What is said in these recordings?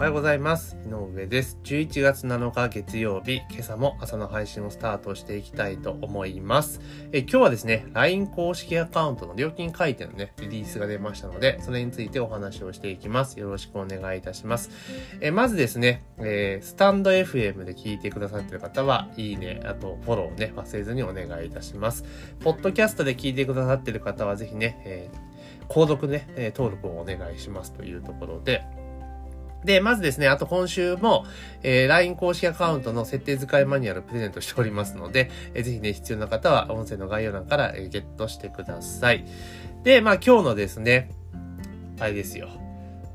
おはようございます。井上です。11月7日月曜日、今朝も朝の配信をスタートしていきたいと思います。え今日はですね、LINE 公式アカウントの料金改定のね、リリースが出ましたので、それについてお話をしていきます。よろしくお願いいたします。えまずですね、えースタンド FM で聞いてくださってる方は、いいね、あとフォローをね、忘れずにお願いいたします。ポッドキャストで聞いてくださってる方は、ぜひね、えー購読ね、え登録をお願いしますというところで、で、まずですね、あと今週も、えー LINE 公式アカウントの設定使いマニュアルプレゼントしておりますので、えーぜひね、必要な方は音声の概要欄から、えーゲットしてください。で、まあ今日のですね、あれですよ。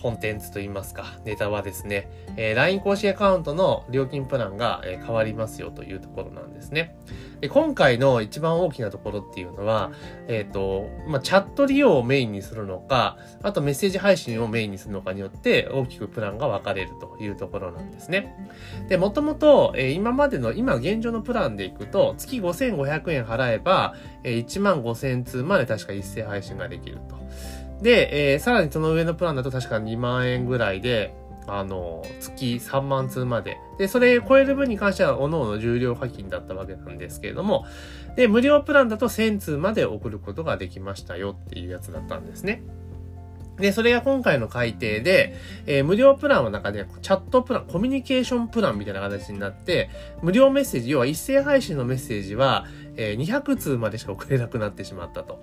コンテンツといいますか、ネタはですね、えー LINE 公式アカウントの料金プランが、え変わりますよというところなんですね。で今回の一番大きなところっていうのは、えっ、と、まあ、チャット利用をメインにするのか、あとメッセージ配信をメインにするのかによって大きくプランが分かれるというところなんですね。で、もともと、えー今までの、今現状のプランでいくと、月5500円払えば、えー1万5000通まで確か一斉配信ができると。で、えーさらにその上のプランだと確か2万円ぐらいで、あの、月3万通まで。で、それ超える分に関しては、各々重量課金だったわけなんですけれども、で、無料プランだと1000通まで送ることができましたよっていうやつだったんですね。で、それが今回の改定で、えー無料プランの中で、チャットプラン、コミュニケーションプランみたいな形になって、無料メッセージ、要は一斉配信のメッセージは、えー200通までしか送れなくなってしまったと。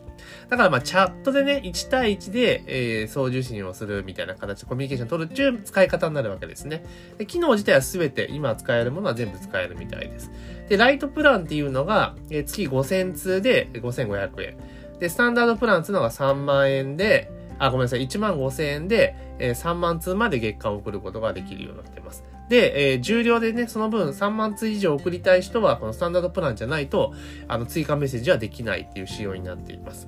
だからまあチャットでね、1対1で、えー送受信をするみたいな形でコミュニケーション取るっていう使い方になるわけですね。で機能自体は全て今使えるものは全部使えるみたいです。で、ライトプランっていうのが、えー月5000通で5500円。で、スタンダードプランっていうのが3万円で、あ、ごめんなさい、1万5000円で、えー3万通まで月間送ることができるようになってます。で、えー重量でね、その分3万通以上送りたい人は、このスタンダードプランじゃないと、あの、追加メッセージはできないっていう仕様になっています。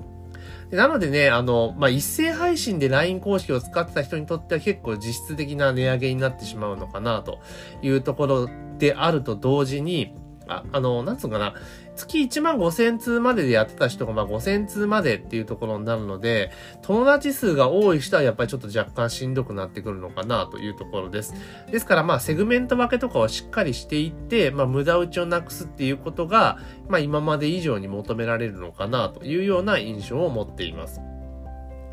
なのでね、あの、まあ、一斉配信で LINE 公式を使ってた人にとっては結構実質的な値上げになってしまうのかなというところであると同時に、あ、あの、なんつうかな、月1万5000通まででやってた人が、まあ、5千通までっていうところになるので、友達数が多い人はやっぱりちょっと若干しんどくなってくるのかなというところです。ですから、まあ、セグメント分けとかをしっかりしていって、まあ、無駄打ちをなくすっていうことが、まあ、今まで以上に求められるのかなというような印象を持っています。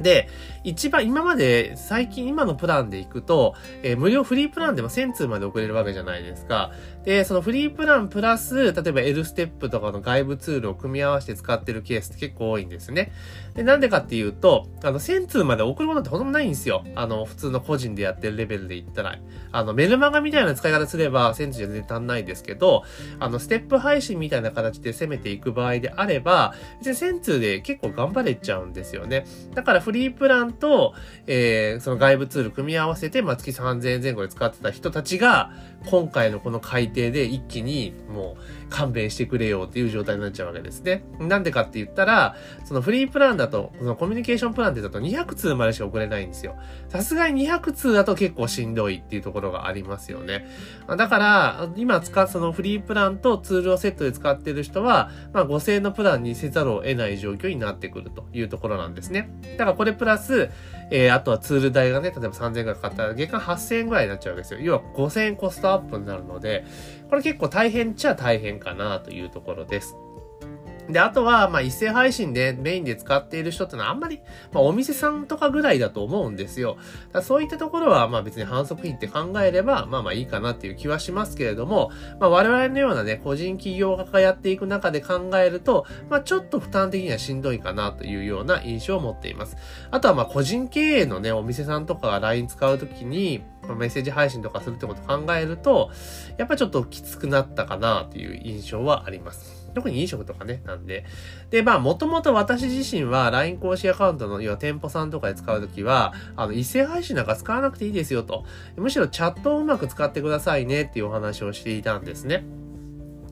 で、一番、今まで、最近、今のプランで行くと、えー無料フリープランでも1000通まで送れるわけじゃないですか。で、そのフリープランプラス、例えば L ステップとかの外部ツールを組み合わせて使ってるケースって結構多いんですね。で、なんでかっていうと、あの、1000通まで送るものってほとんどないんですよ。あの、普通の個人でやってるレベルで言ったら。あの、メルマガみたいな使い方すれば1000通じゃ全然足んないですけど、あの、ステップ配信みたいな形で攻めていく場合であれば、別に1000通で結構頑張れちゃうんですよね。だからフリープランと、えー、その外部ツール組み合わせて、まあ、月3000円前後で使ってた人たちが、今回のこの改定で一気にもう勘弁してくれよっていう状態になっちゃうわけですね。なんでかって言ったら、そのフリープランだと、そのコミュニケーションプランってだと200通までしか送れないんですよ。さすがに200通だと結構しんどいっていうところがありますよね。だから、今使うそのフリープランとツールをセットで使ってる人は、まあ5000円のプランにせざるを得ない状況になってくるというところなんですね。だからこれプラス、えー、あとはツール代がね、例えば3000円がかかったら月間8000円ぐらいになっちゃうわけですよ。要は5000円コストアップになるので、これ結構大変っちゃ大変かなというところです。で、あとは、まあ、一斉配信でメインで使っている人ってのはあんまり、まあ、お店さんとかぐらいだと思うんですよ。そういったところは、まあ別に反則費って考えれば、まあまあいいかなっていう気はしますけれども、まあ我々のようなね、個人企業家がやっていく中で考えると、まあちょっと負担的にはしんどいかなというような印象を持っています。あとはまあ個人経営のね、お店さんとかが LINE 使うときに、メッセージ配信とかするってことを考えると、やっぱちょっときつくなったかなという印象はあります。特に飲食とかね、なんで。で、まあ、もともと私自身は LINE 公式アカウントの、要は店舗さんとかで使うときは、あの、一斉配信なんか使わなくていいですよと。むしろチャットをうまく使ってくださいねっていうお話をしていたんですね。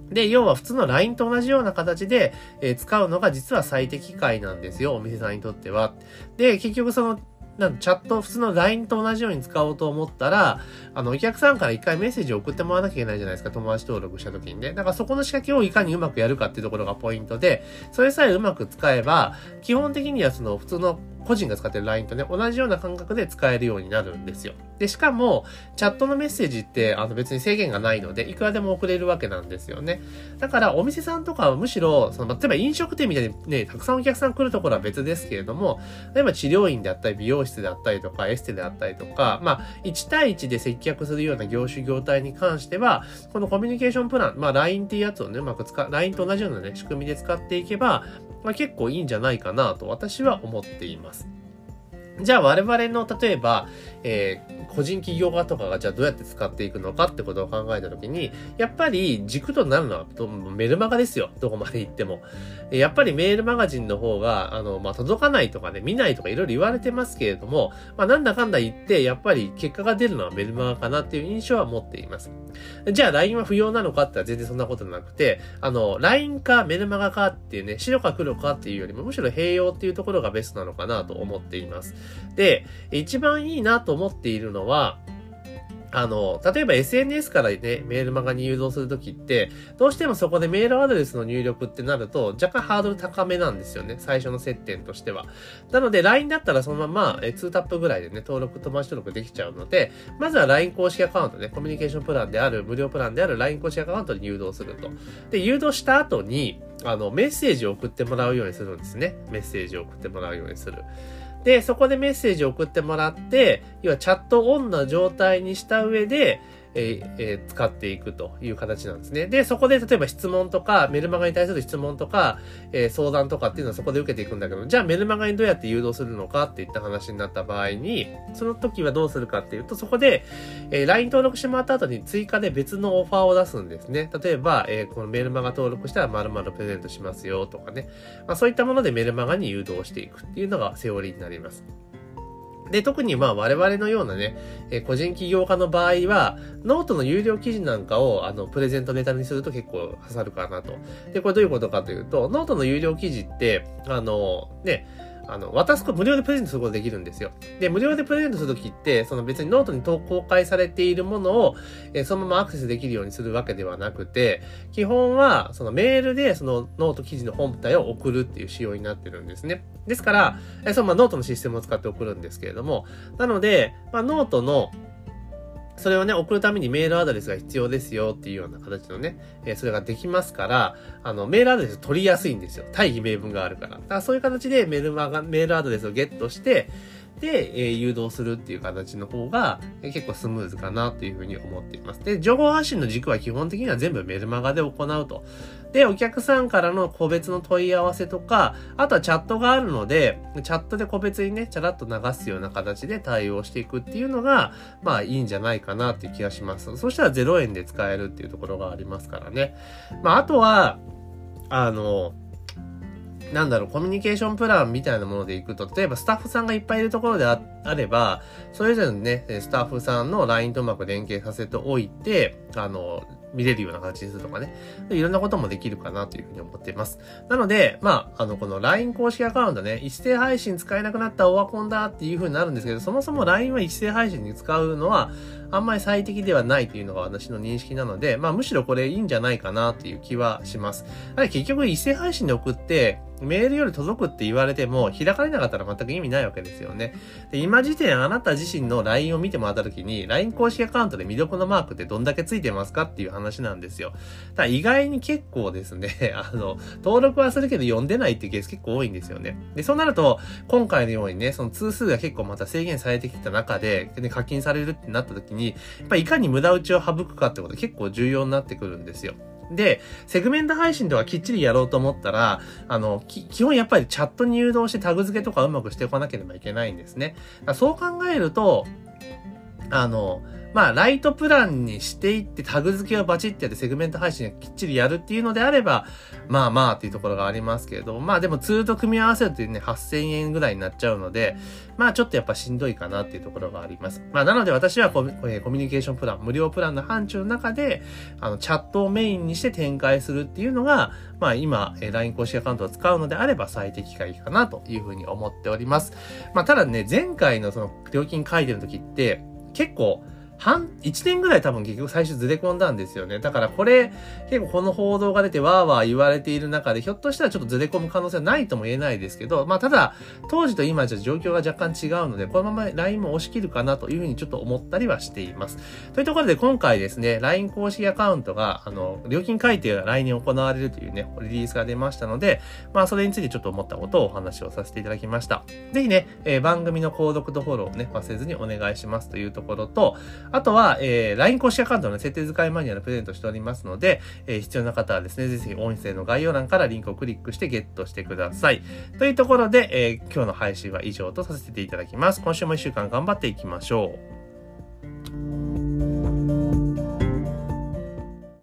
で、要は普通の LINE と同じような形で、えー使うのが実は最適解なんですよ、お店さんにとっては。で、結局その、なんチャット、普通の LINE と同じように使おうと思ったら、あの、お客さんから一回メッセージを送ってもらわなきゃいけないじゃないですか、友達登録した時にね。だからそこの仕掛けをいかにうまくやるかっていうところがポイントで、それさえうまく使えば、基本的にはその普通の個人が使ってる LINE とね、同じような感覚で使えるようになるんですよ。で、しかも、チャットのメッセージって、あの別に制限がないので、いくらでも送れるわけなんですよね。だから、お店さんとかはむしろ、その、例えば飲食店みたいにね、たくさんお客さん来るところは別ですけれども、例えば治療院であったり、美容室であったりとか、エステであったりとか、まあ、1対1で接客するような業種業態に関しては、このコミュニケーションプラン、まあ、LINE っていうやつをね、うまく使、LINE と同じようなね、仕組みで使っていけば、まあ、結構いいんじゃないかなと私は思っています。じゃあ我々の例えば、えー、個人企業家とかがじゃあどうやって使っていくのかってことを考えたときに、やっぱり軸となるのはメルマガですよ。どこまで行っても。やっぱりメールマガジンの方が、あの、まあ、届かないとかね、見ないとかいろいろ言われてますけれども、まあ、なんだかんだ言って、やっぱり結果が出るのはメルマガかなっていう印象は持っています。じゃあ LINE は不要なのかって全然そんなことなくて、あの、LINE かメルマガかっていうね、白か黒かっていうよりも、むしろ併用っていうところがベストなのかなと思っています。で、一番いいなと思っているののは、あの、例えば SNS からね、メールマガに誘導するときって、どうしてもそこでメールアドレスの入力ってなると、若干ハードル高めなんですよね。最初の接点としては。なので、LINE だったらそのまま、え2タップぐらいでね、登録、友達登録できちゃうので、まずは LINE 公式アカウントね、コミュニケーションプランである、無料プランである LINE 公式アカウントに誘導すると。で、誘導した後に、あの、メッセージを送ってもらうようにするんですね。メッセージを送ってもらうようにする。で、そこでメッセージを送ってもらって、要はチャットオンな状態にした上で、ええー、使っていくという形なんですね。で、そこで例えば質問とか、メルマガに対する質問とか、えー、相談とかっていうのはそこで受けていくんだけど、じゃあメルマガにどうやって誘導するのかっていった話になった場合に、その時はどうするかっていうと、そこで、えー、LINE 登録してもらった後に追加で別のオファーを出すんですね。例えば、えー、このメルマガ登録したら〇〇プレゼントしますよとかね。まあ、そういったものでメルマガに誘導していくっていうのがセオリーになります。で、特にまあ我々のようなね、えー、個人起業家の場合は、ノートの有料記事なんかを、あの、プレゼントネタにすると結構刺さるかなと。で、これどういうことかというと、ノートの有料記事って、あの、ね、あの、渡すこと、無料でプレゼントすることできるんですよ。で、無料でプレゼントするときって、その別にノートに公開されているものを、えー、そのままアクセスできるようにするわけではなくて、基本は、そのメールでそのノート記事の本体を送るっていう仕様になってるんですね。ですから、えー、そのまあノートのシステムを使って送るんですけれども、なので、まあノートの、それをね、送るためにメールアドレスが必要ですよっていうような形のね、えー、それができますから、あの、メールアドレス取りやすいんですよ。大義名分があるから。だからそういう形でメールマガ、メールアドレスをゲットして、え、誘導するっていう形の方が、え、結構スムーズかなというふうに思っています。で、情報発信の軸は基本的には全部メルマガで行うと。で、お客さんからの個別の問い合わせとか、あとはチャットがあるので、チャットで個別にね、チャラッと流すような形で対応していくっていうのが、まあいいんじゃないかなっていう気がします。そしたら0円で使えるっていうところがありますからね。まああとは、あの、なんだろう、コミュニケーションプランみたいなものでいくと、例えばスタッフさんがいっぱいいるところであれば、それぞれのね、スタッフさんの LINE とうまく連携させておいて、あの、見れるような形にするとかね。いろんなこともできるかなというふうに思っています。なので、まあ、あの、この LINE 公式アカウントね、一斉配信使えなくなったオワコンだっていうふうになるんですけど、そもそも LINE は一斉配信に使うのは、あんまり最適ではないというのが私の認識なので、まあむしろこれいいんじゃないかなっていう気はします。あれ結局一斉配信で送って、メールより届くって言われても、開かれなかったら全く意味ないわけですよね。で、今時点あなた自身の LINE を見てもらった時に、LINE 公式アカウントで未読のマークってどんだけついてますかっていう話なんですよ。ただ意外に結構ですね、あの、登録はするけど読んでないっていうケース結構多いんですよね。で、そうなると、今回のようにね、その通数が結構また制限されてきた中で、ね、課金されるってなった時に、にやっぱいかに無駄打ちを省くかってこと結構重要になってくるんですよ。で、セグメント配信とかきっちりやろうと思ったら、あの、基本やっぱりチャットに誘導してタグ付けとかうまくしておかなければいけないんですね。そう考えると、あの、まあ、ライトプランにしていってタグ付けをバチってやってセグメント配信をきっちりやるっていうのであれば、まあまあっていうところがありますけれど、まあでもツールと組み合わせるとね、8000円ぐらいになっちゃうので、まあちょっとやっぱしんどいかなっていうところがあります。まあなので私はコミコミュニケーションプラン、無料プランの範疇の中で、あの、チャットをメインにして展開するっていうのが、まあ今、LINE 公式アカウントを使うのであれば最適解かなというふうに思っております。まあただね、前回のその料金書いてる時って、結構、半、1年ぐらい多分結局最初ずれ込んだんですよね。だからこれ、結構この報道が出てわーわー言われている中で、ひょっとしたらちょっとずれ込む可能性はないとも言えないですけど、まあただ、当時と今じゃ状況が若干違うので、このまま LINE も押し切るかなというふうにちょっと思ったりはしています。というところで今回ですね、LINE 公式アカウントが、あの、料金改定が来年行われるというね、リリースが出ましたので、まあそれについてちょっと思ったことをお話をさせていただきました。ぜひね、えー、番組の購読とフォローをね、忘れずにお願いしますというところと、あとは、えー、LINE 公式アカウントの設定使いマニュアルプレゼントしておりますので、えー、必要な方はですね、ぜひ音声の概要欄からリンクをクリックしてゲットしてください。というところで、えー、今日の配信は以上とさせていただきます。今週も一週間頑張っていきましょう。